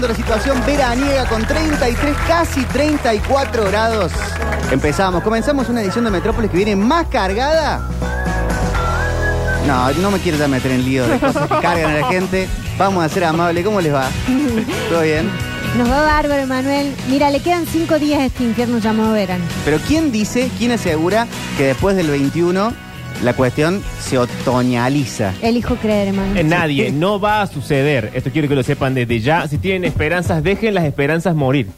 la situación veraniega con 33, casi 34 grados. Empezamos, comenzamos una edición de Metrópolis que viene más cargada. No, no me quiero ya meter en lío de cosas que cargan a la gente. Vamos a ser amables. ¿Cómo les va? ¿Todo bien? Nos va bárbaro, Manuel. Mira, le quedan cinco días a este infierno llamado verano. Pero ¿quién dice, quién asegura que después del 21 la cuestión se otoñaliza? Elijo creer. Eh, nadie, no va a suceder. Esto quiero que lo sepan desde ya. Si tienen esperanzas, dejen las esperanzas morir.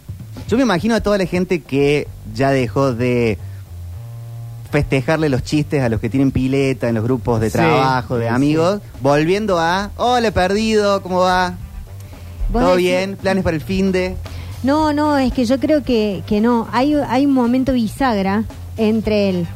Yo me imagino a toda la gente que ya dejó de festejarle los chistes a los que tienen pileta en los grupos de Sí, trabajo, de sí, amigos, volviendo a, hola, perdido, ¿cómo va? Vos ¿Todo decís- bien? ¿Planes para el fin de? No, no, es que yo creo que, que no. Hay, hay un momento bisagra entre el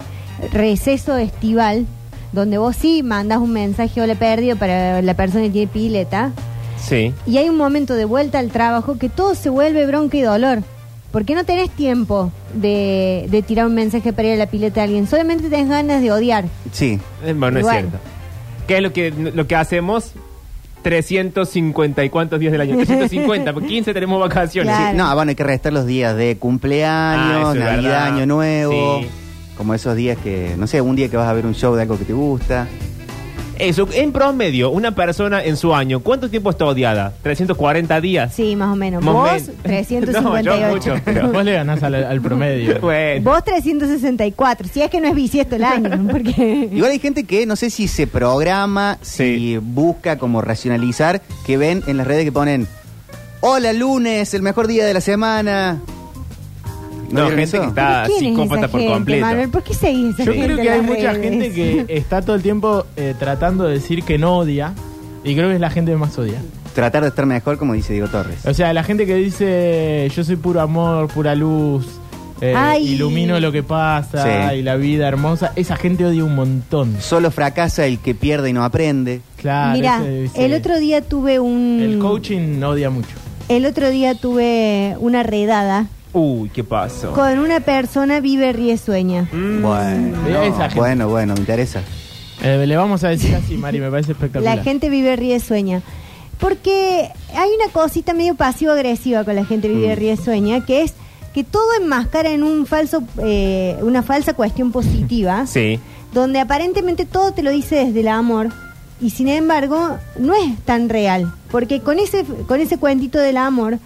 receso estival, donde vos sí mandás un mensaje o le perdido para la persona que tiene pileta, Sí. y hay un momento de vuelta al trabajo que todo se vuelve bronca y dolor. Porque no tenés tiempo de, de tirar un mensaje para ir a la pileta a alguien. Solamente tenés ganas de odiar. Sí. Eh, Bueno, es Igual. cierto. ¿Qué es lo que, lo que hacemos? 350 y cuántos días del año. 350, porque 15 tenemos vacaciones. Claro. Sí, No, bueno, hay que restar los días de Ah, cumpleaños, eso es Navidad, verdad. Año Nuevo. Sí. Como esos días que, no sé, un día que vas a ver un show de algo que te gusta. Eso, en promedio, una persona en su año, ¿cuánto tiempo está odiada? ¿340 días? Sí, más o menos. Más Vos. No, 358. yo mucho, pero... Vos le ganás al, al promedio. Bueno. Vos 364, si es que no es bisiesto el año, porque... Igual hay gente que no sé si se programa, si Sí. busca como racionalizar, que ven en las redes que ponen, hola lunes, el mejor día de la semana. No, gente eso? que está ¿Quién es psicópata esa por gente, completo. Manuel? ¿Por qué seguís esa Yo gente creo en que hay las mucha redes? gente que está todo el tiempo eh, tratando de decir que no odia. Y creo que es la gente que más odia. Tratar de estar mejor, como dice Diego Torres. O sea, la gente que dice yo soy puro amor, pura luz, eh, Ay. ilumino lo que pasa Sí. y la vida hermosa, esa gente odia un montón. Solo fracasa el que pierde y no aprende. Claro. Mira, ese- ese- el otro día tuve un... El coaching odia mucho. El otro día tuve una redada Uy, ¿qué pasó? con una persona vive, ríe, sueña. Mm. Bueno, Esa gente. bueno, bueno, me interesa. Eh, le vamos a decir así, Mari, me parece espectacular. La gente vive, ríe, sueña. Porque hay una cosita medio pasivo-agresiva con la gente vive, Mm. ríe, sueña, que es que todo enmascara en un falso, eh, una falsa cuestión positiva. Sí. donde aparentemente todo te lo dice desde el amor y sin embargo no es tan real, porque con ese con ese cuentito del amor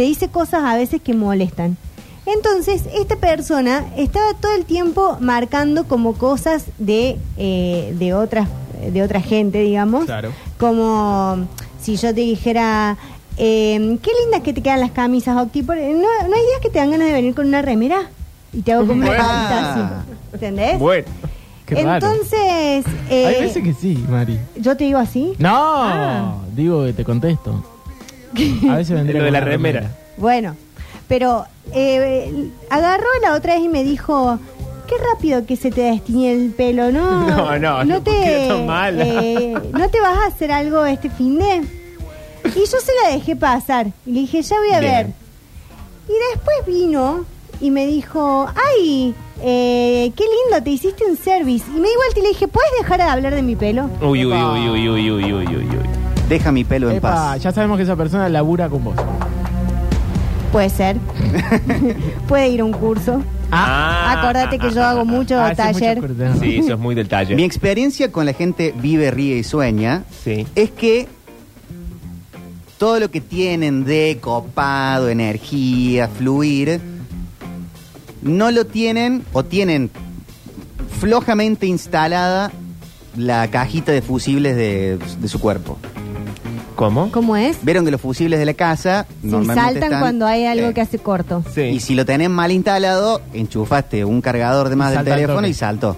te dice cosas a veces que molestan. Entonces, esta persona estaba todo el tiempo marcando como cosas de, eh, de otras de otra gente, digamos. Claro. Como si yo te dijera, eh, qué lindas que te quedan las camisas, Octi. por- No, no hay días que te dan ganas de venir con una remera y te hago como una Bueno. ¿Entendés? Bueno. Qué. Entonces, eh, Hay veces que sí, Mari. yo te digo así. No, Ah. digo que te contesto. A veces vendría Lo de con la una remera. Bueno, pero eh, agarró la otra vez y me dijo, qué rápido que se te destiñe el pelo, ¿no? No, no, no, ¿por qué tan mala? eh, ¿No te vas a hacer algo este fin de? Y yo se la dejé pasar. Y le dije, ya voy a Bien. ver. Y después vino y me dijo, ay, eh, qué lindo, te hiciste un service. Y me di vuelta y le dije, ¿puedes dejar de hablar de mi pelo? Uy, uy, uy, uy, uy, uy, uy, uy, uy. Deja mi pelo en Epa, paz. ya sabemos que esa persona labura con vos. Puede ser. Puede ir a un curso. Ah, Acordate que yo hago mucho Ah, ese es taller. mucho. Sí, eso es muy del taller. Mi experiencia con la gente vive, ríe y sueña Sí. es que todo lo que tienen de copado, energía, fluir, no lo tienen o tienen flojamente instalada la cajita de fusibles de, de su cuerpo. ¿Cómo? ¿Cómo es? Vieron que los fusibles de la casa Sí, normalmente saltan están- cuando hay algo Eh, que hace corto. Sí. Y si lo tenés mal instalado, enchufaste un cargador de más del salta al teléfono toque. y saltó.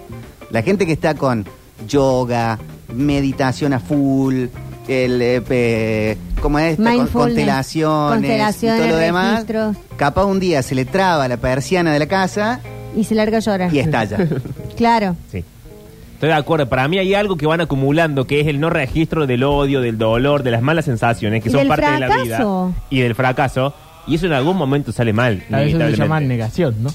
La gente que está con yoga, meditación a full, el eh, pe- ¿cómo es? esta? Con- Mindfulness, constelaciones, constelaciones, y todo lo demás. registros. Capaz un día se le traba la persiana de la casa Y se larga a llorar. y estalla. Claro. Sí. Estoy de acuerdo. Para mí hay algo que van acumulando, que es el no registro del odio, del dolor, de las malas sensaciones, que Y son del parte de la fracaso. vida. Y del fracaso. Y eso en algún momento sale mal. A veces se inevitablemente. llama negación, ¿no?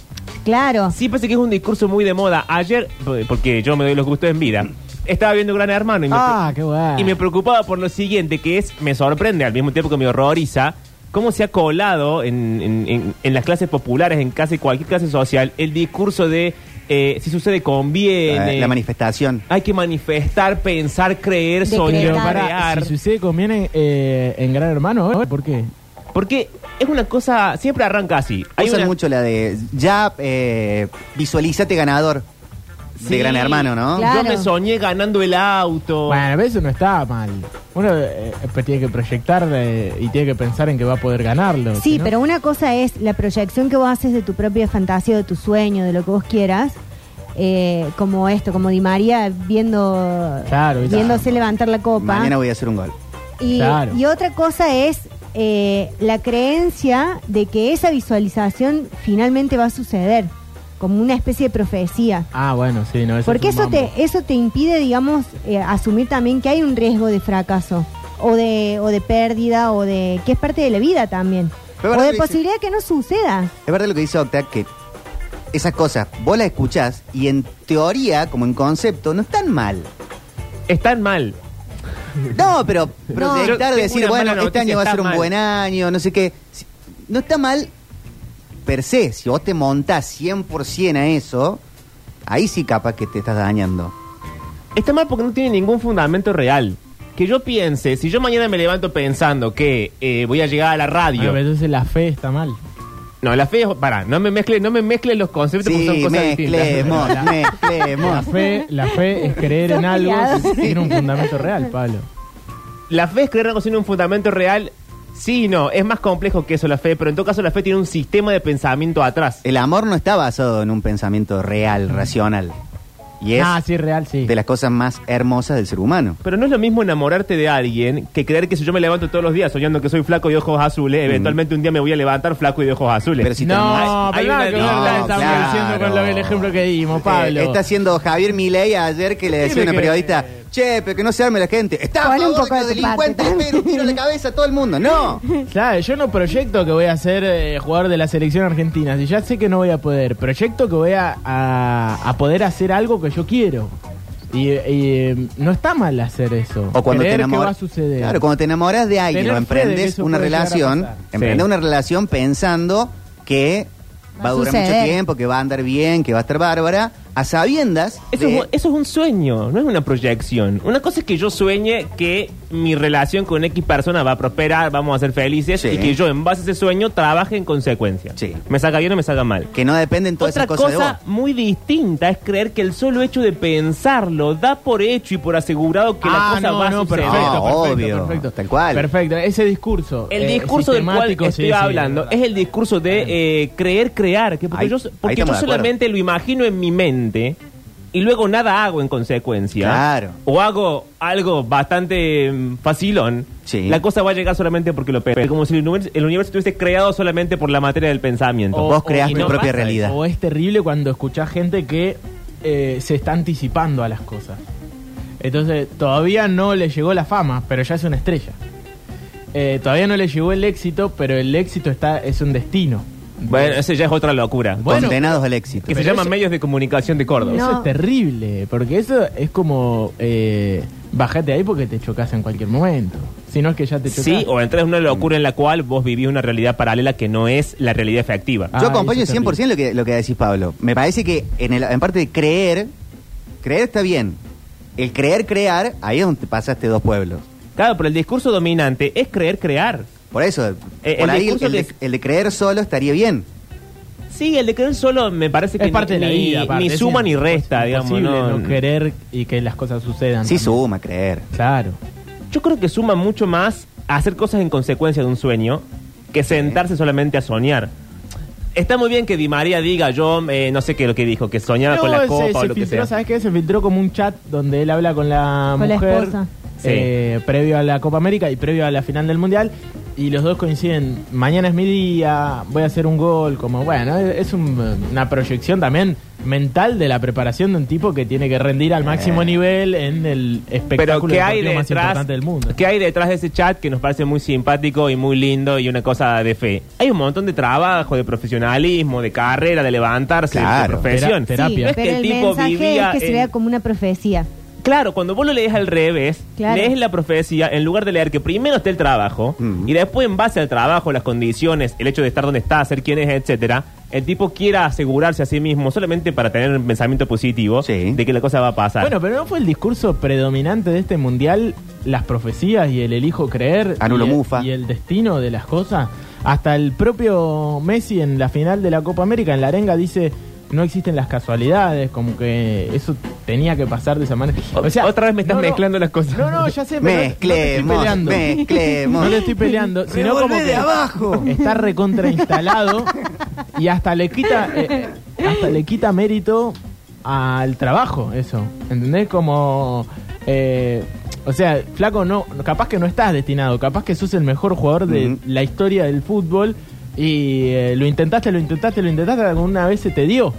Claro. Sí, parece que es un discurso muy de moda. Ayer, porque yo me doy los gustos en vida, estaba viendo Gran Hermano y me, Ah, qué bueno. y me preocupaba por lo siguiente, que es, me sorprende al mismo tiempo que me horroriza, cómo se ha colado en, en- en- en las clases populares, en casi cualquier clase social, el discurso de eh, si sucede conviene. La, la manifestación. hay que manifestar, pensar, creer, soñar, crear. si sucede conviene eh, en Gran Hermano, ¿eh? ¿por qué? Porque es una cosa, siempre arranca así. Hay Usan una- mucho la de ya eh, visualízate ganador de Sí. Gran Hermano, ¿no? Claro. Yo me soñé ganando el auto. Bueno, a veces no está mal. Uno eh, pues tiene que proyectar eh, y tiene que pensar en que va a poder ganarlo. Sí, no- pero una cosa es la proyección que vos haces de tu propia fantasía, de tu sueño, de lo que vos quieras, eh, como esto, como Di María viendo, viéndose levantar la copa. Mañana voy a hacer un gol. Y, Claro. y otra cosa es eh, la creencia de que esa visualización finalmente va a suceder, como una especie de profecía. Ah, bueno, sí, no, eso Porque es un eso te, eso te impide, digamos, eh, asumir también que hay un riesgo de fracaso, o de, o de pérdida, o de que es parte de la vida también. Pero o verdad de que dice- posibilidad de que no suceda. Es verdad lo que dice Octa, que esas cosas vos las escuchás y en teoría, como en concepto, no están mal. Están mal. No, pero yo proyectar, tengo decir, una bueno, mala este año va a ser un mal. buen año, no sé qué. Si- No está mal per se. Si vos te montás 100% a eso, ahí sí capaz que te estás dañando. Está mal porque no tiene ningún fundamento real. Que yo piense, si yo mañana me levanto pensando que eh, voy a llegar a la Ah, radio. pero entonces la fe está mal. no, la fe es. Pará, no me mezcles no me mezcles los conceptos porque son Sí, cosas distintas. mezclemos, La mezclemos. fe, la fe es creer en algo peleado. si tiene un fundamento real, Pablo. La fe es creer algo sin un fundamento real. Sí no, es más complejo que eso la fe, pero en todo caso la fe tiene un sistema de pensamiento atrás. El amor no está basado en un pensamiento real, racional. Y es Ah, sí, real, sí. de las cosas más hermosas del ser humano. Pero no es lo mismo enamorarte de alguien que creer que si yo me levanto todos los días soñando que soy flaco y ojos azules, eventualmente un día me voy a levantar flaco y de ojos azules. Pero si te no, hay- pero nada una- que ver no, estamos claro. diciendo con que el ejemplo que dimos, Pablo. Eh, está haciendo Javier Milei ayer que le decía a Tiene una que- periodista, che, pero que no se arme la gente. Está a Pon un poco de tu parte delincuentes, también. pero tiro la cabeza a todo el mundo. No. Claro, yo no proyecto que voy a ser eh, jugador de la selección argentina. Si ya sé que no voy a poder, proyecto que voy a, a- a poder hacer algo que yo quiero. Y, y, eh, no está mal hacer eso. O cuando Creer te enamoras. va a suceder. Claro, cuando te enamoras de alguien o emprendes una relación, emprendes Sí. una relación pensando que Va va a durar mucho tiempo, que va a andar bien, que va a estar bárbara, a sabiendas Eso, de- es, eso es un sueño, no es una proyección. Una cosa es que yo sueñe que mi relación con X persona va a prosperar, vamos a ser felices Sí. y que yo en base a ese sueño trabaje en consecuencia. Sí. Me saca bien o me saca mal. que no dependen todas Otra esas cosas de cosa vos. muy distinta es creer que el solo hecho de pensarlo da por hecho y por asegurado que la Ah, cosa no, va a no, suceder. perfecto, No, perfecto, obvio, perfecto. tal cual. Perfecto, ese discurso. El eh, discurso del cual sistemático, estoy sí, sí, hablando es el discurso de eh, creer, crear. Que porque Ahí- yo, ahí porque yo estamos de acuerdo. solamente lo imagino en mi mente y luego nada hago en consecuencia. Claro. O hago algo bastante mm, facilón. Sí. La cosa va a llegar solamente porque lo pensé. Como si el universo, el universo estuviese creado solamente por la materia del pensamiento. Vos creás y tu no propia pasa realidad. O es terrible cuando escuchás gente que eh, se está anticipando a las cosas. Entonces, todavía no le llegó la fama, pero ya es una estrella. Eh, todavía no le llegó el éxito, pero el éxito está es un destino. Bueno, eso ya es otra locura. Bueno, Condenados al éxito. que se llaman eso- medios de comunicación de Córdoba. No. Eso es terrible, porque eso es como eh, bajate ahí porque te chocas en cualquier momento. Si no es que ya te chocas. Sí, o entras en una locura en la cual vos vivís una realidad paralela que no es la realidad efectiva. Ah, Yo acompaño eso es 100% lo que, lo que decís, Pablo. Me parece que en, el, en parte de creer, creer está bien. El creer, crear, ahí es donde te pasaste dos pueblos. Claro, pero el discurso dominante es creer, crear. Por eso, Eh, por el ahí el, de, que- el de creer solo estaría bien. Sí, el de creer solo me parece que Es parte ni, de la vida. aparte, ni suma ni resta, digamos. no, No, querer y que las cosas sucedan. Sí también. suma, creer. Claro. Yo creo que suma mucho más hacer cosas en consecuencia de un sueño que sentarse solamente a soñar. Está muy bien que Di María diga, yo eh, no sé qué es lo que dijo, que soñaba No, con la copa se o lo que sea. ¿sabes qué? Se filtró como un chat donde él habla con la Con la mujer esposa. eh, previo a la Copa América y previo a la final del Mundial. Y los dos coinciden, mañana es mi día, voy a hacer un gol, como bueno, es un- una proyección también mental de la preparación de un tipo que tiene que rendir al máximo Eh. nivel en el Pero espectáculo ¿qué hay deportivo más detrás? importante del mundo. ¿Qué hay detrás de ese chat que nos parece muy simpático y muy lindo y una cosa de fe? Hay un montón de trabajo, de profesionalismo, de carrera, de levantarse, Claro. de profesión. Tera- terapia. No es que el el tipo mensaje vivía es que se vea como una profecía. Claro, cuando vos lo lees al revés, Claro. lees la profecía en lugar de leer que primero está el trabajo y después en base al trabajo, las condiciones, el hecho de estar donde está, ser quien es, etcétera, el tipo quiera asegurarse a sí mismo solamente para tener un pensamiento positivo Sí. de que la cosa va a pasar. Bueno, pero ¿no fue el discurso predominante de este mundial las profecías y el elijo creer Anulo y, el, Mufa. y el destino de las cosas? Hasta el propio Messi en la final de la Copa América, en la arenga, dice no existen las casualidades, como que eso tenía que pasar de esa manera. O- otra vez me estás mezclando las cosas. No, no, ya sé, pero no- no te estoy Mezclemos, peleando. mezclemos. No le estoy peleando, sino como que de abajo. está recontra instalado y hasta le quita eh, hasta le quita mérito al trabajo eso, ¿entendés? Como eh, o sea, flaco no capaz que no estás destinado, capaz que sos el mejor jugador de la historia del fútbol y eh, lo intentaste, lo intentaste, lo intentaste, alguna vez se te dio.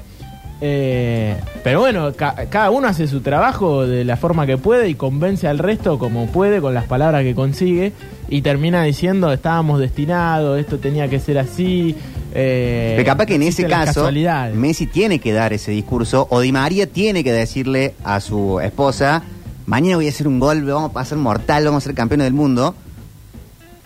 Eh, pero bueno, ca- cada uno hace su trabajo de la forma que puede y convence al resto como puede con las palabras que consigue y termina diciendo estábamos destinados, esto tenía que ser así. Eh, Pero capaz que en ese caso. Messi tiene que dar ese discurso o Di María tiene que decirle a su esposa, mañana voy a hacer un gol, vamos a pasar mortal, vamos a ser campeones del mundo.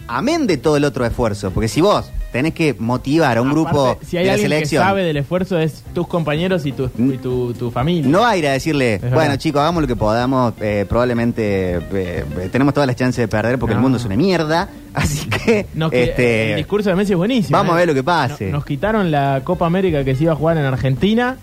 Amén de todo el otro esfuerzo, porque si vos tenés que motivar a un grupo Aparte, si hay de la alguien selección, que sabe del esfuerzo es tus compañeros y tu, y tu, tu familia. no va a ir a decirle, bueno chicos, hagamos lo que podamos, eh, probablemente eh, eh, tenemos todas las chances de perder porque el No. mundo es una mierda, así que, Nos este, el discurso de Messi es buenísimo. vamos ¿eh? a ver lo que pase. No- Nos quitaron la Copa América que se iba a jugar en Argentina.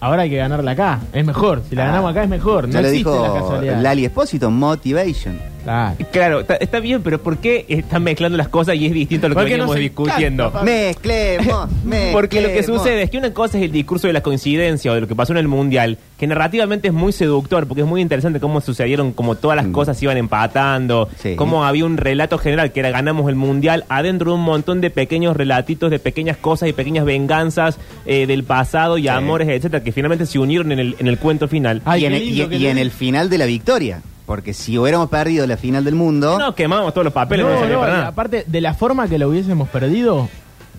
Ahora hay que ganarla acá. Es mejor. Si la Ah, ganamos acá es mejor. No ya lo existe la dijo casualidad. Lali Espósito, motivation. Claro. Claro, está, está bien, pero ¿por qué están mezclando las cosas y es distinto a lo que Porque veníamos discutiendo? encanta, Mezclemos, Porque lo que mezclemos. sucede es que una cosa es el discurso de la coincidencia o de lo que pasó en el Mundial, que narrativamente es muy seductor, porque es muy interesante cómo sucedieron, como todas las Mm. cosas se iban empatando, Sí. cómo había un relato general que era ganamos el Mundial, adentro de un montón de pequeños relatitos, de pequeñas cosas y pequeñas venganzas eh, del pasado y Sí. amores, etcétera, que finalmente se unieron en el, en el cuento final. Ay, y en, qué el, lindo y- que y le- en el final de la victoria. Porque si hubiéramos perdido la final del mundo, No, quemamos todos los papeles, no, No, servía no, para y nada. aparte de la forma que lo hubiésemos perdido,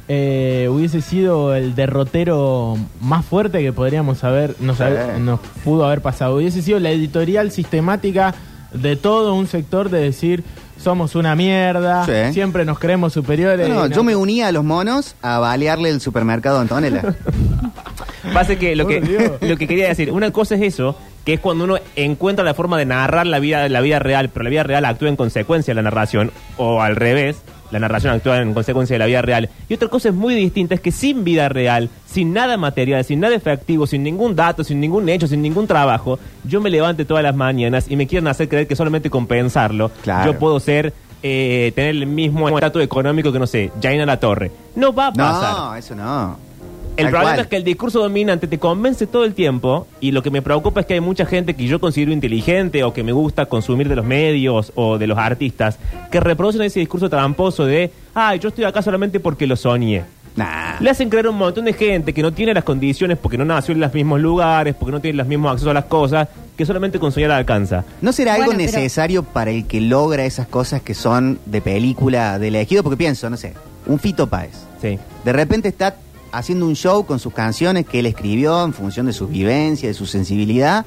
eh, hubiese sido el derrotero más fuerte que podríamos haber, nos, Sí. haber- nos pudo haber pasado. Hubiese sido la editorial sistemática de todo un sector de decir somos una mierda, Sí. siempre nos creemos superiores. No, no, yo me unía a los monos a balearle el supermercado a Antonella. Pasa que lo, que Por Dios. lo que quería decir, una cosa es eso, que es cuando uno encuentra la forma de narrar la vida, la vida real, pero la vida real actúa en consecuencia de la narración, o al revés, la narración actúa en consecuencia de la vida real. Y otra cosa es muy distinta, es que sin vida real, sin nada material, sin nada efectivo, sin ningún dato, sin ningún hecho, sin ningún trabajo, yo me levante todas las mañanas y me quieren hacer creer que solamente compensarlo, Claro. yo puedo ser... eh, tener el mismo estatus económico que, no sé, Jaina La Torre. No va a pasar. no, eso no. El Tal problema cual. es que el discurso dominante te convence todo el tiempo y lo que me preocupa es que hay mucha gente que yo considero inteligente o que me gusta consumir de los medios o de los artistas que reproducen ese discurso tramposo de, ay, yo estoy acá solamente porque lo soñé. Nah. Le hacen creer a un montón de gente que no tiene las condiciones porque no nació en los mismos lugares, porque no tiene los mismos accesos a las cosas, que solamente con soñar alcanza. ¿No será algo Bueno, pero- necesario para el que logra esas cosas que son de película, de elegido? Porque pienso, no sé, un Fito Páez. Sí. De repente está haciendo un show con sus canciones que él escribió en función de su vivencia, de su sensibilidad,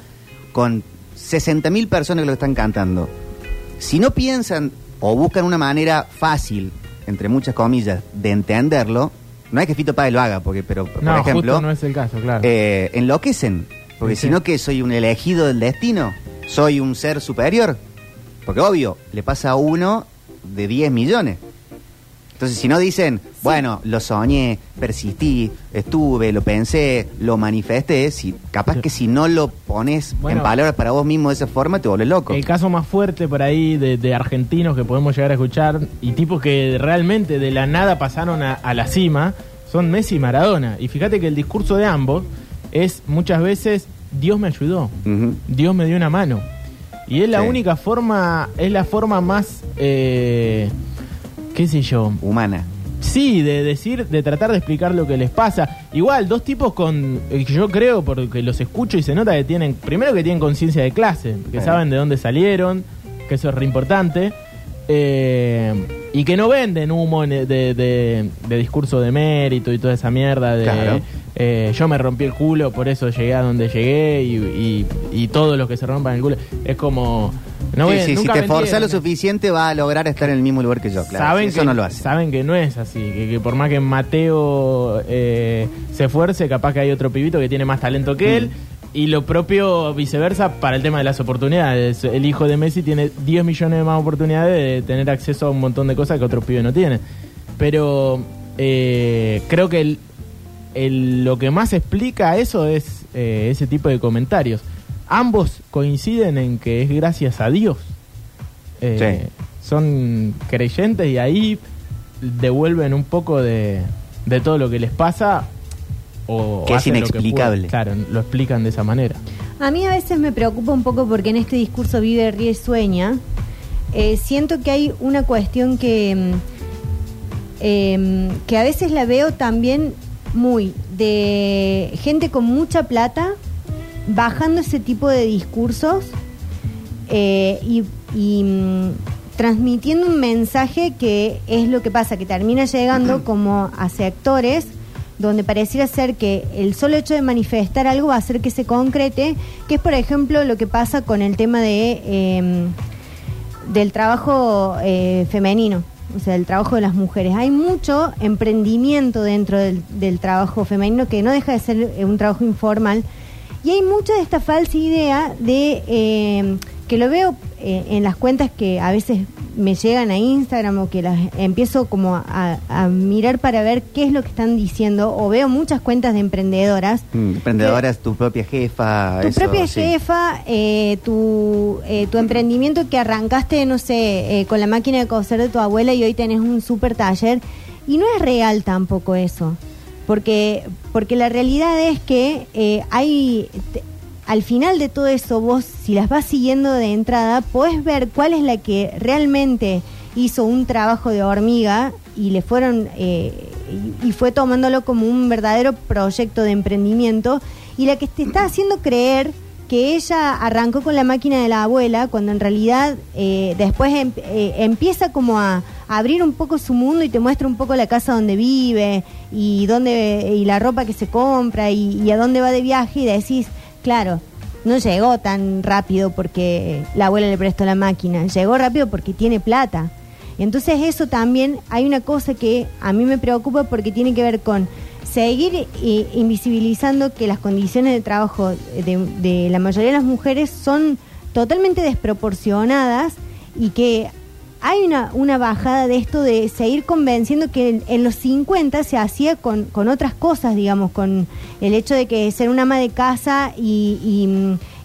con 60.000 personas que lo están cantando. Si no piensan o buscan una manera fácil, entre muchas comillas, de entenderlo, no es que Fito Páez lo haga, porque, pero por No, ejemplo, justo no es el caso, claro. eh, enloquecen. Porque Sí, si sí. no, que soy un elegido del destino, soy un ser superior. Porque obvio, le pasa a uno de 10 millones. Entonces, si no dicen, bueno, lo soñé, persistí, estuve, lo pensé, lo manifesté, si, capaz que si no lo pones Bueno. en palabras para vos mismo de esa forma, te vuelves loco. El caso más fuerte por ahí de, de argentinos que podemos llegar a escuchar y tipos que realmente de la nada pasaron a, a la cima son Messi y Maradona. Y fíjate que el discurso de ambos es muchas veces Dios me ayudó. Dios me dio una mano. Y es la Sí. única forma, es la forma más, eh, qué sé yo, Humana. Sí, de decir, de tratar de explicar lo que les pasa. Igual, dos tipos con, eh, que yo creo, porque los escucho y se nota que tienen, primero que tienen conciencia de clase, que Sí. saben de dónde salieron, que eso es re importante, eh, y que no venden humo en- de, de- de discurso de mérito y toda esa mierda de Claro. eh, yo me rompí el culo, por eso llegué a donde llegué y, y- y todos los que se rompan el culo. Es como... No voy- Sí, si te me esforzas lo suficiente va a lograr estar en el mismo lugar que yo, claro. saben, eso que, no lo hace. saben que no es así, que, que por más que Mateo eh, se esfuerce, capaz que hay otro pibito que tiene más talento que Mm. él. Y lo propio viceversa para el tema de las oportunidades. El hijo de Messi tiene 10 millones de más oportunidades de tener acceso a un montón de cosas que otros pibes no tienen. Pero eh, creo que el- el- lo que más explica eso es eh, ese tipo de comentarios. Ambos coinciden en que es gracias a Dios. Eh, Sí. Son creyentes y ahí devuelven un poco de, de todo lo que les pasa. O Que es lo inexplicable. claro, lo explican de esa manera. A mí a veces me preocupa un poco porque en este discurso vive, ríe, sueña. Eh, siento que hay una cuestión que, em, que a veces la veo también muy de gente con mucha plata bajando ese tipo de discursos eh, y, y, mm, transmitiendo un mensaje que es lo que pasa, que termina llegando como a sectores donde pareciera ser que el solo hecho de manifestar algo va a hacer que se concrete, que es por ejemplo lo que pasa con el tema de eh, del trabajo eh, femenino, o sea, del trabajo de las mujeres. Hay mucho emprendimiento dentro del, del trabajo femenino que no deja de ser eh, un trabajo informal y hay mucha de esta falsa idea de eh, que lo veo eh, en las cuentas que a veces me llegan a Instagram o que las empiezo como a, a mirar para ver qué es lo que están diciendo o veo muchas cuentas de emprendedoras Mm, Emprendedora es tu propia jefa. tu eso, propia sí. jefa, eh, tu, eh, tu emprendimiento que arrancaste, no sé, eh, con la máquina de coser de tu abuela y hoy tenés un super taller. Y no es real tampoco eso. Porque, porque la realidad es que eh, hay. al final de todo eso, vos, si las vas siguiendo de entrada, podés ver cuál es la que realmente hizo un trabajo de hormiga y le fueron eh, y, fue tomándolo como un verdadero proyecto de emprendimiento y la que te está haciendo creer que ella arrancó con la máquina de la abuela cuando en realidad eh, después em- eh, empieza como a abrir un poco su mundo y te muestra un poco la casa donde vive y dónde y la ropa que se compra y, a dónde va de viaje y decís claro no llegó tan rápido porque la abuela le prestó la máquina llegó rápido porque tiene plata. Entonces eso también hay una cosa que a mí me preocupa porque tiene que ver con seguir eh, invisibilizando que las condiciones de trabajo de, de la mayoría de las mujeres son totalmente desproporcionadas y que hay una, una bajada de esto de seguir convenciendo que en, en los 50 se hacía con, con otras cosas, digamos, con el hecho de que ser una ama de casa y,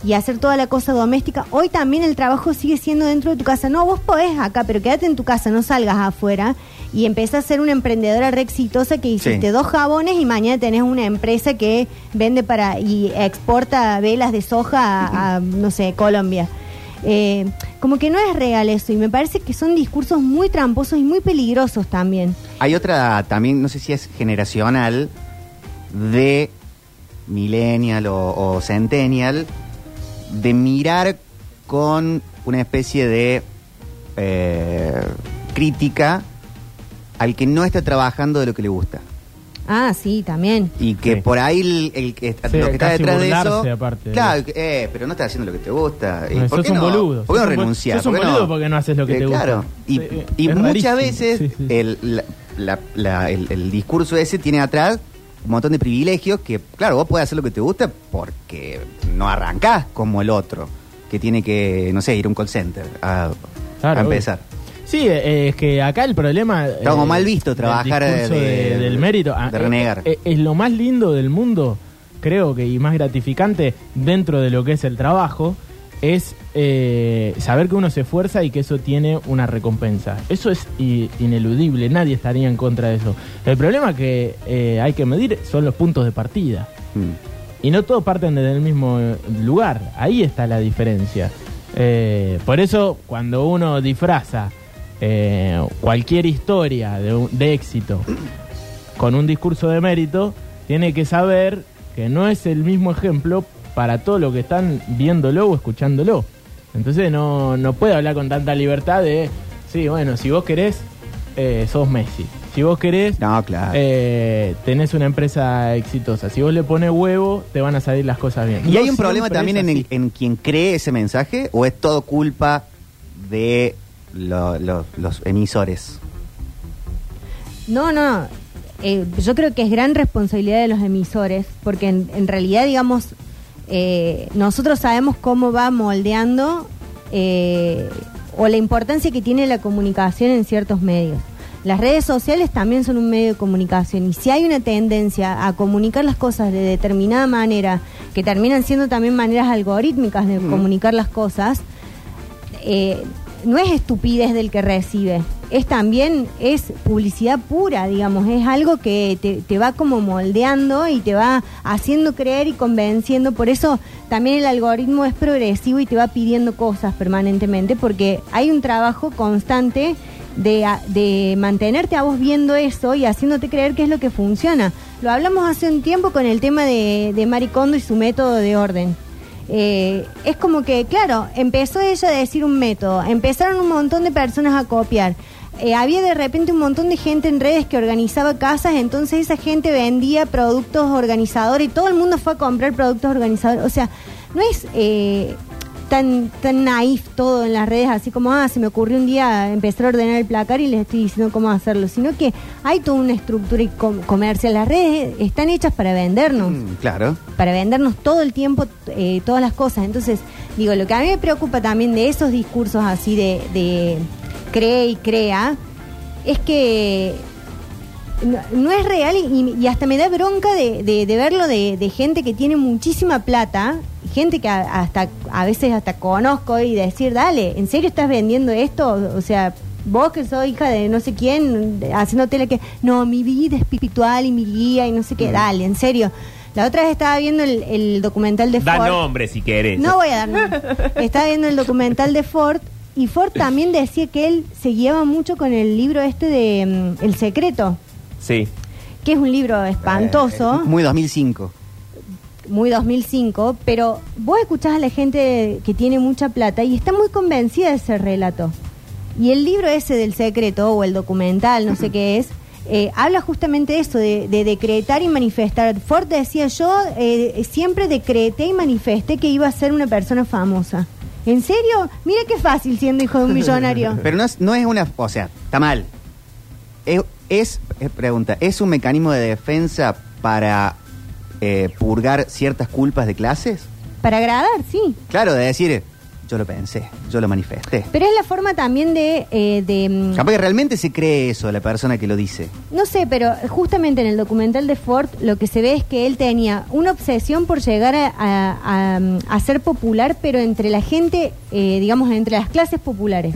y, y hacer toda la cosa doméstica. Hoy también el trabajo sigue siendo dentro de tu casa. No, vos podés acá, pero quédate en tu casa, no salgas afuera. Y empezás a ser una emprendedora re exitosa que hiciste Sí. dos jabones y mañana tenés una empresa que vende para y exporta velas de soja a, a, no sé, Colombia. Eh, como que no es real eso y me parece que son discursos muy tramposos y muy peligrosos también. Hay otra también, no sé si es generacional, de millennial o, centennial, de mirar con una especie de eh, crítica al que no está trabajando de lo que le gusta. Ah, sí, también. Y que Sí. por ahí el, el que está, Sí, lo que está casi detrás de eso. aparte de claro, que, eh, pero no estás haciendo lo que te gusta. ¿Y No, ¿Por sos qué un no? boludo. ¿Por qué no Sos un bol- renunciar? sos un ¿Por qué boludo porque no haces lo que te gusta. Claro. Y, Sí, y es muchas rarísimo. veces Sí, sí. El, la- la- la- el, el discurso ese tiene atrás un montón de privilegios que, claro, vos podés hacer lo que te gusta porque no arrancás como el otro, que tiene que, no sé, ir a un call center a, Claro, obvio. empezar. Sí, eh, es que acá el problema... Está como mal visto trabajar discurso de- de- de- del mérito. Ah, de renegar. eh, eh, es lo más lindo del mundo, creo que, y más gratificante dentro de lo que es el trabajo, es eh, saber que uno se esfuerza y que eso tiene una recompensa. Eso es i- ineludible, nadie estaría en contra de eso. El problema que eh, hay que medir son los puntos de partida. Mm. Y no todos parten desde el mismo eh, lugar. Ahí está la diferencia. Eh, por eso, cuando uno disfraza eh, cualquier historia de, un- de éxito con un discurso de mérito, tiene que saber que no es el mismo ejemplo para todos los que están viéndolo o escuchándolo. Entonces no, no puede hablar con tanta libertad de, sí, bueno, si vos querés, eh, sos Messi. Si vos querés, No, claro. eh, tenés una empresa exitosa. Si vos le pones huevo, te van a salir las cosas bien. ¿Y No hay un problema también en, el- en quien cree ese mensaje o es todo culpa de lo- lo- los emisores? No, no. Eh, yo creo que es gran responsabilidad de los emisores, porque en, en realidad, digamos, eh, nosotros sabemos cómo va moldeando eh, o la importancia que tiene la comunicación en ciertos medios. Las redes sociales también son un medio de comunicación y si hay una tendencia a comunicar las cosas de determinada manera, que terminan siendo también maneras algorítmicas de comunicar las cosas, eh, no es estupidez del que recibe, es también, es publicidad pura, digamos, es algo que te, te va como moldeando y te va haciendo creer y convenciendo, por eso también el algoritmo es progresivo y te va pidiendo cosas permanentemente, porque hay un trabajo constante de, de mantenerte a vos viendo eso y haciéndote creer que es lo que funciona. Lo hablamos hace un tiempo con el tema de, de Maricondo y su método de orden. Eh, es como que, claro, empezó ella a decir un método, empezaron un montón de personas a copiar. Eh, había de repente un montón de gente en redes que organizaba casas, entonces esa gente vendía productos organizadores y todo el mundo fue a comprar productos organizadores. O sea, no es eh, tan, tan naif todo en las redes, así como, ah, se me ocurrió un día empezar a ordenar el placar y les estoy diciendo cómo hacerlo, sino que hay toda una estructura y com- comercial. Las redes están hechas para vendernos Mm, claro. para vendernos todo el tiempo eh, todas las cosas. Entonces, digo, lo que a mí me preocupa también de esos discursos así de, de cree y crea, es que no, no es real y, y hasta me da bronca de, de- de verlo de, de gente que tiene muchísima plata, gente que a- hasta a veces hasta conozco y decir, dale, ¿en serio estás vendiendo esto? O sea, vos que sos hija de no sé quién, haciéndote la que, no, mi vida es espiritual y mi guía y no sé qué, dale, en serio. La otra vez estaba viendo el, el documental de Da Ford. nombre si querés. No voy a dar nombre. Estaba viendo el documental de Ford y Ford también decía que él se guiaba mucho con el libro este de mm, El Secreto, Sí. que es un libro espantoso, Eh, muy 2005. Muy 2005, pero vos escuchás a la gente que tiene mucha plata y está muy convencida de ese relato. Y el libro ese del secreto o el documental, no sé qué es, eh, habla justamente de eso, de, de decretar y manifestar. Ford decía, yo eh, siempre decreté y manifesté que iba a ser una persona famosa. ¿En serio? Mira qué fácil siendo hijo de un millonario. Pero no es, no es una... O sea, está mal. Es, es- pregunta, ¿es un mecanismo de defensa para eh, purgar ciertas culpas de clases? Para agradar, sí. Claro, de decir, yo lo pensé, yo lo manifesté. Pero es la forma también de... eh, de mm, Capaz que realmente se cree eso la persona que lo dice. No sé, pero justamente en el documental de Ford lo que se ve es que él tenía una obsesión por llegar a, a- a- a ser popular, pero entre la gente, eh, digamos, entre las clases populares.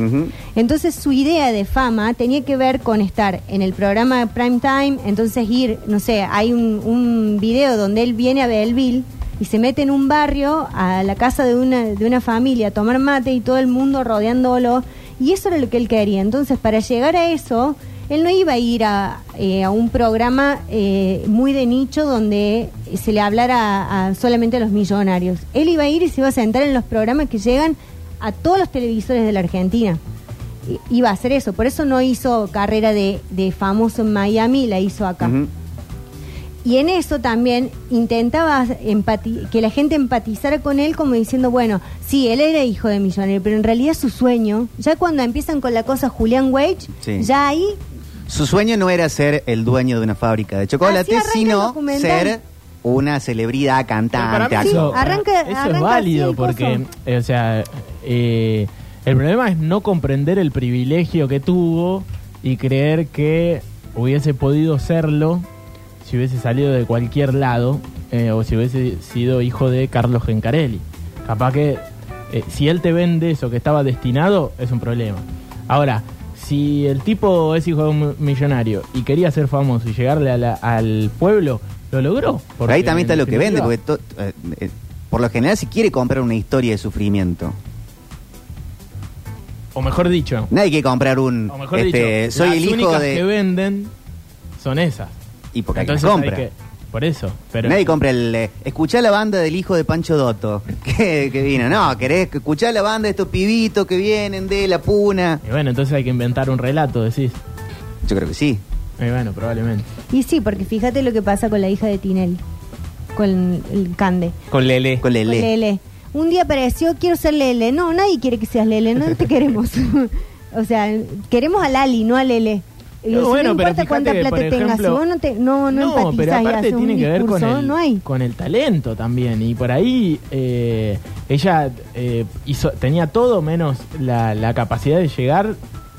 Entonces su idea de fama tenía que ver con estar en el programa Prime Time, entonces ir, no sé, hay un, un video donde él viene a Belleville y se mete en un barrio a la casa de una, de una familia a tomar mate y todo el mundo rodeándolo. Y eso era lo que él quería. Entonces, para llegar a eso, él no iba a ir a, eh, a un programa eh, muy de nicho donde se le hablara a, solamente a los millonarios. Él iba a ir y se iba a sentar en los programas que llegan a todos los televisores de la Argentina. Iba a hacer eso. Por eso no hizo carrera de, de famoso en Miami, la hizo acá. Y en eso también intentaba empati- que la gente empatizara con él como diciendo, bueno, sí, él era hijo de millonario, pero en realidad su sueño, ya cuando empiezan con la cosa Julián Wage, Sí. ya ahí Su sueño no era ser el dueño de una fábrica de chocolate, sino ser una celebridad cantante. Sí, eso, arranca- eso arranca es válido porque, eh, o sea, eh, el problema es no comprender el privilegio que tuvo y creer que hubiese podido serlo si hubiese salido de cualquier lado eh, o si hubiese sido hijo de Carlos Gencarelli. Capaz que eh, si él te vende eso que estaba destinado, es un problema. Ahora, si el tipo es hijo de un millonario y quería ser famoso y llegarle a la- al pueblo, lo logró. Por ahí también está lo que vende, porque to- eh, eh, por lo general se quiere comprar una historia de sufrimiento. O mejor dicho, Nadie quiere comprar un... o mejor este, dicho, soy las el hijo únicas de... que venden son esas. Y porque hay que Entonces compra. hay que- por eso, pero Nadie compra el... Eh, escuchá la banda del hijo de Pancho Dotto, que, que vino. No, querés escuchar la banda de estos pibitos que vienen de la puna. Y bueno, entonces hay que inventar un relato, decís. Yo creo que sí. Eh, bueno, probablemente. Y sí, porque fíjate lo que pasa con la hija de Tinelli, con el Cande. Con Lele. Con Con Lele. Lele. Un día apareció, quiero ser Lele. No, nadie quiere que seas Lele, no te queremos. o sea, queremos a Lali, no a Lele. Y No, bueno, no pero importa cuánta plata por tengas, ejemplo- si vos no, te, no, no, empatizás pero aparte tiene un que ver con el, no hay. con el talento también. Y por ahí eh, ella eh, hizo, tenía todo menos la, la capacidad de llegar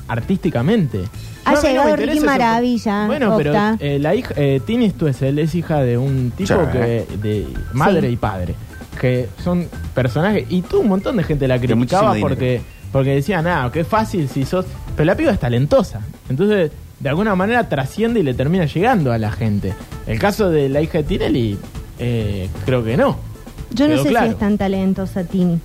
artísticamente. Ha mí llegado me Ricky. Maravilla, Bueno, pero Octa. eh, la hija, eh, Tini Stuessel es hija de un tipo Sí. que de madre Sí. y padre. Que son personajes. Y tú un montón de gente la criticaba porque, porque decía, nada, qué fácil si sos. Pero la piba es talentosa. Entonces, de alguna manera trasciende y le termina llegando a la gente. El caso de la hija de Tinelli, eh, creo que no. Yo no sé claro. si es tan talentosa Tini.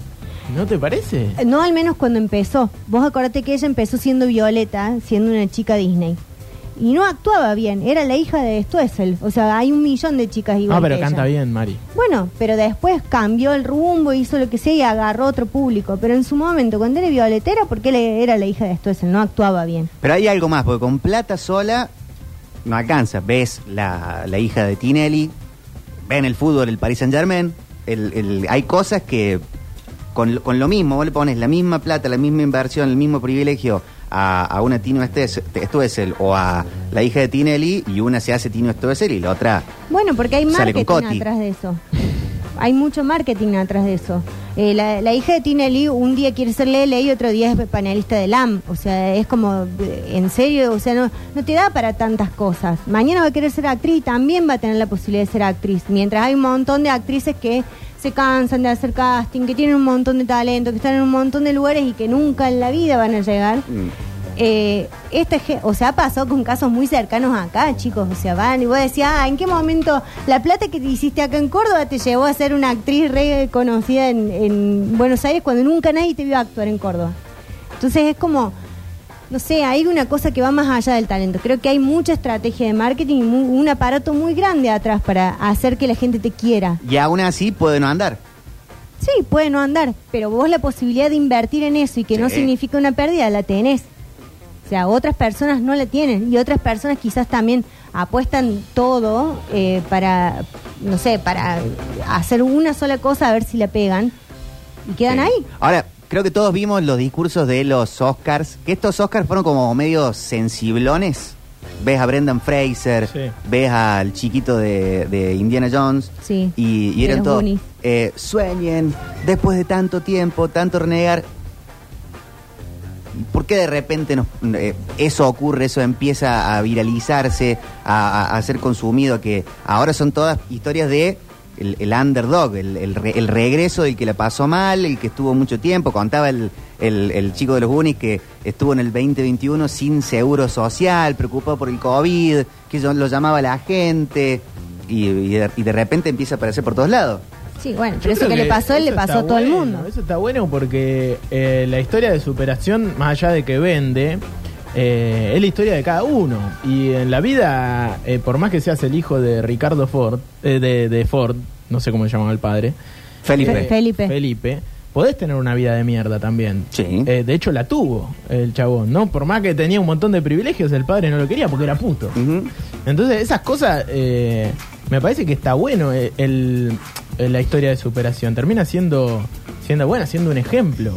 ¿No te parece? Eh, No, al menos cuando empezó. Vos acordate que ella empezó siendo Violeta, siendo una chica Disney. Y no actuaba bien, era la hija de Stoessel. O sea, hay un millón de chicas igual Ah, pero que canta ella. bien, Mari. Bueno, pero después cambió el rumbo, hizo lo que sea y agarró otro público. Pero en su momento, cuando era Violeta, era porque él era la hija de Stoessel, no actuaba bien. Pero hay algo más, porque con plata sola no alcanza. Ves la, la hija de Tinelli, ven el fútbol, el Paris Saint Germain. El, el- hay cosas que con, lo- con lo mismo, vos le pones la misma plata, la misma inversión, el mismo privilegio a, a una Tino Stes- Stoessel o a la hija de Tinelli y una se hace Tino Stoessel y la otra Bueno, porque hay Sale con marketing Coti. atrás de eso. Hay mucho marketing atrás de eso. Eh, la, la hija de Tinelli un día quiere ser Lele y otro día es panelista de LAM. O sea, es como, eh, en serio, o sea, no, no te da para tantas cosas. Mañana va a querer ser actriz y también va a tener la posibilidad de ser actriz. Mientras hay un montón de actrices que se cansan de hacer casting, que tienen un montón de talento, que están en un montón de lugares y que nunca en la vida van a llegar. mm, Eh, este, ge- o sea, pasado con casos muy cercanos acá, chicos. O sea, van y vos decías, ah, ¿en qué momento la plata que te hiciste acá en Córdoba te llevó a ser una actriz re conocida en, en Buenos Aires cuando nunca nadie te vio actuar en Córdoba? Entonces es como, no sé, hay una cosa que va más allá del talento. Creo que hay mucha estrategia de marketing y mu- un aparato muy grande atrás para hacer que la gente te quiera. y aún así puede no andar. Sí, puede no andar, pero vos la posibilidad de invertir en eso y que no significa una pérdida la tenés. O sea, otras personas no la tienen y otras personas quizás también apuestan todo eh, para, no sé, para hacer una sola cosa a ver si la pegan y quedan Sí. ahí. Ahora, creo que todos vimos los discursos de los Oscars, que estos Oscars fueron como medio sensiblones. Ves a Brendan Fraser, Sí. ves al chiquito de, de Indiana Jones, Sí, y, eran todos, eh, sueñen, después de tanto tiempo, tanto renegar. ¿Por qué de repente nos- eh, eso ocurre, eso empieza a viralizarse, a, a- a ser consumido? Que ahora son todas historias de el, el underdog, el, el re- el regreso del que la pasó mal, el que estuvo mucho tiempo. Contaba el, el- el chico de los Goonies que estuvo en el 2021 sin seguro social, preocupado por el COVID, que yo- lo llamaba la gente. Y, y de, y de repente empieza a aparecer por todos lados. Sí, bueno, pero eso que le pasó a él le pasó a todo el mundo. Eso está bueno porque eh, la historia de superación, más allá de que vende, eh, es la historia de cada uno. Y en la vida, eh, por más que seas el hijo de Ricardo Ford, eh, de, de Ford, no sé cómo se llamaba el padre, Felipe. Fe- Felipe. Felipe, podés tener una vida de mierda también. Sí. Eh, de hecho, la tuvo el chabón, ¿no? Por más que tenía un montón de privilegios, el padre no lo quería porque era puto. Entonces, esas cosas, eh, me parece que está bueno eh, el, eh, la historia de superación. Termina siendo, siendo buena, siendo un ejemplo.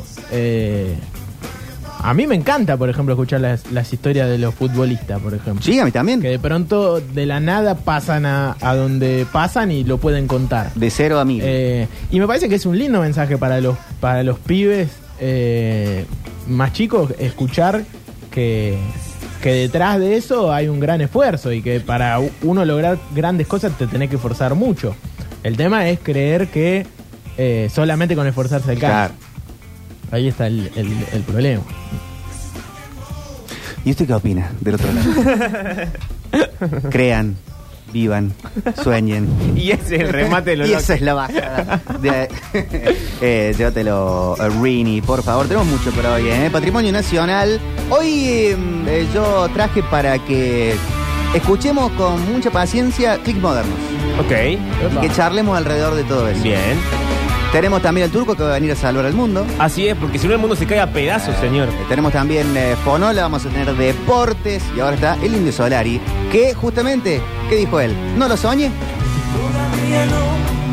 A mí me encanta, por ejemplo, escuchar las, las historias de los futbolistas, por ejemplo. Sí, a mí también. Que de pronto, de la nada, pasan a, a donde pasan y lo pueden contar. De cero a mil. Eh, y me parece que es un lindo mensaje para los, para los pibes eh, más chicos, escuchar que, que detrás de eso hay un gran esfuerzo y que para uno lograr grandes cosas te tenés que esforzar mucho. El tema es creer que eh, solamente con esforzarse alcanza. Claro. Ahí está el, el- el problema. ¿Y usted qué opina del otro lado? Crean, vivan, sueñen. Y ese es el remate de los Y esa es la bajada. De, eh, llévatelo, eh, Rini, por favor. Tenemos mucho por hoy, ¿eh? Patrimonio Nacional. Hoy eh, eh, yo traje para que escuchemos con mucha paciencia clics modernos Ok, y que charlemos alrededor de todo eso. bien. Tenemos también el turco que va a venir a salvar al mundo. Así es, porque si no el mundo se cae a pedazos, señor. Eh, Tenemos también eh, Fonola, vamos a tener deportes y ahora está el Indio Solari, que justamente, ¿qué dijo él? ¿No lo soñé? Todavía no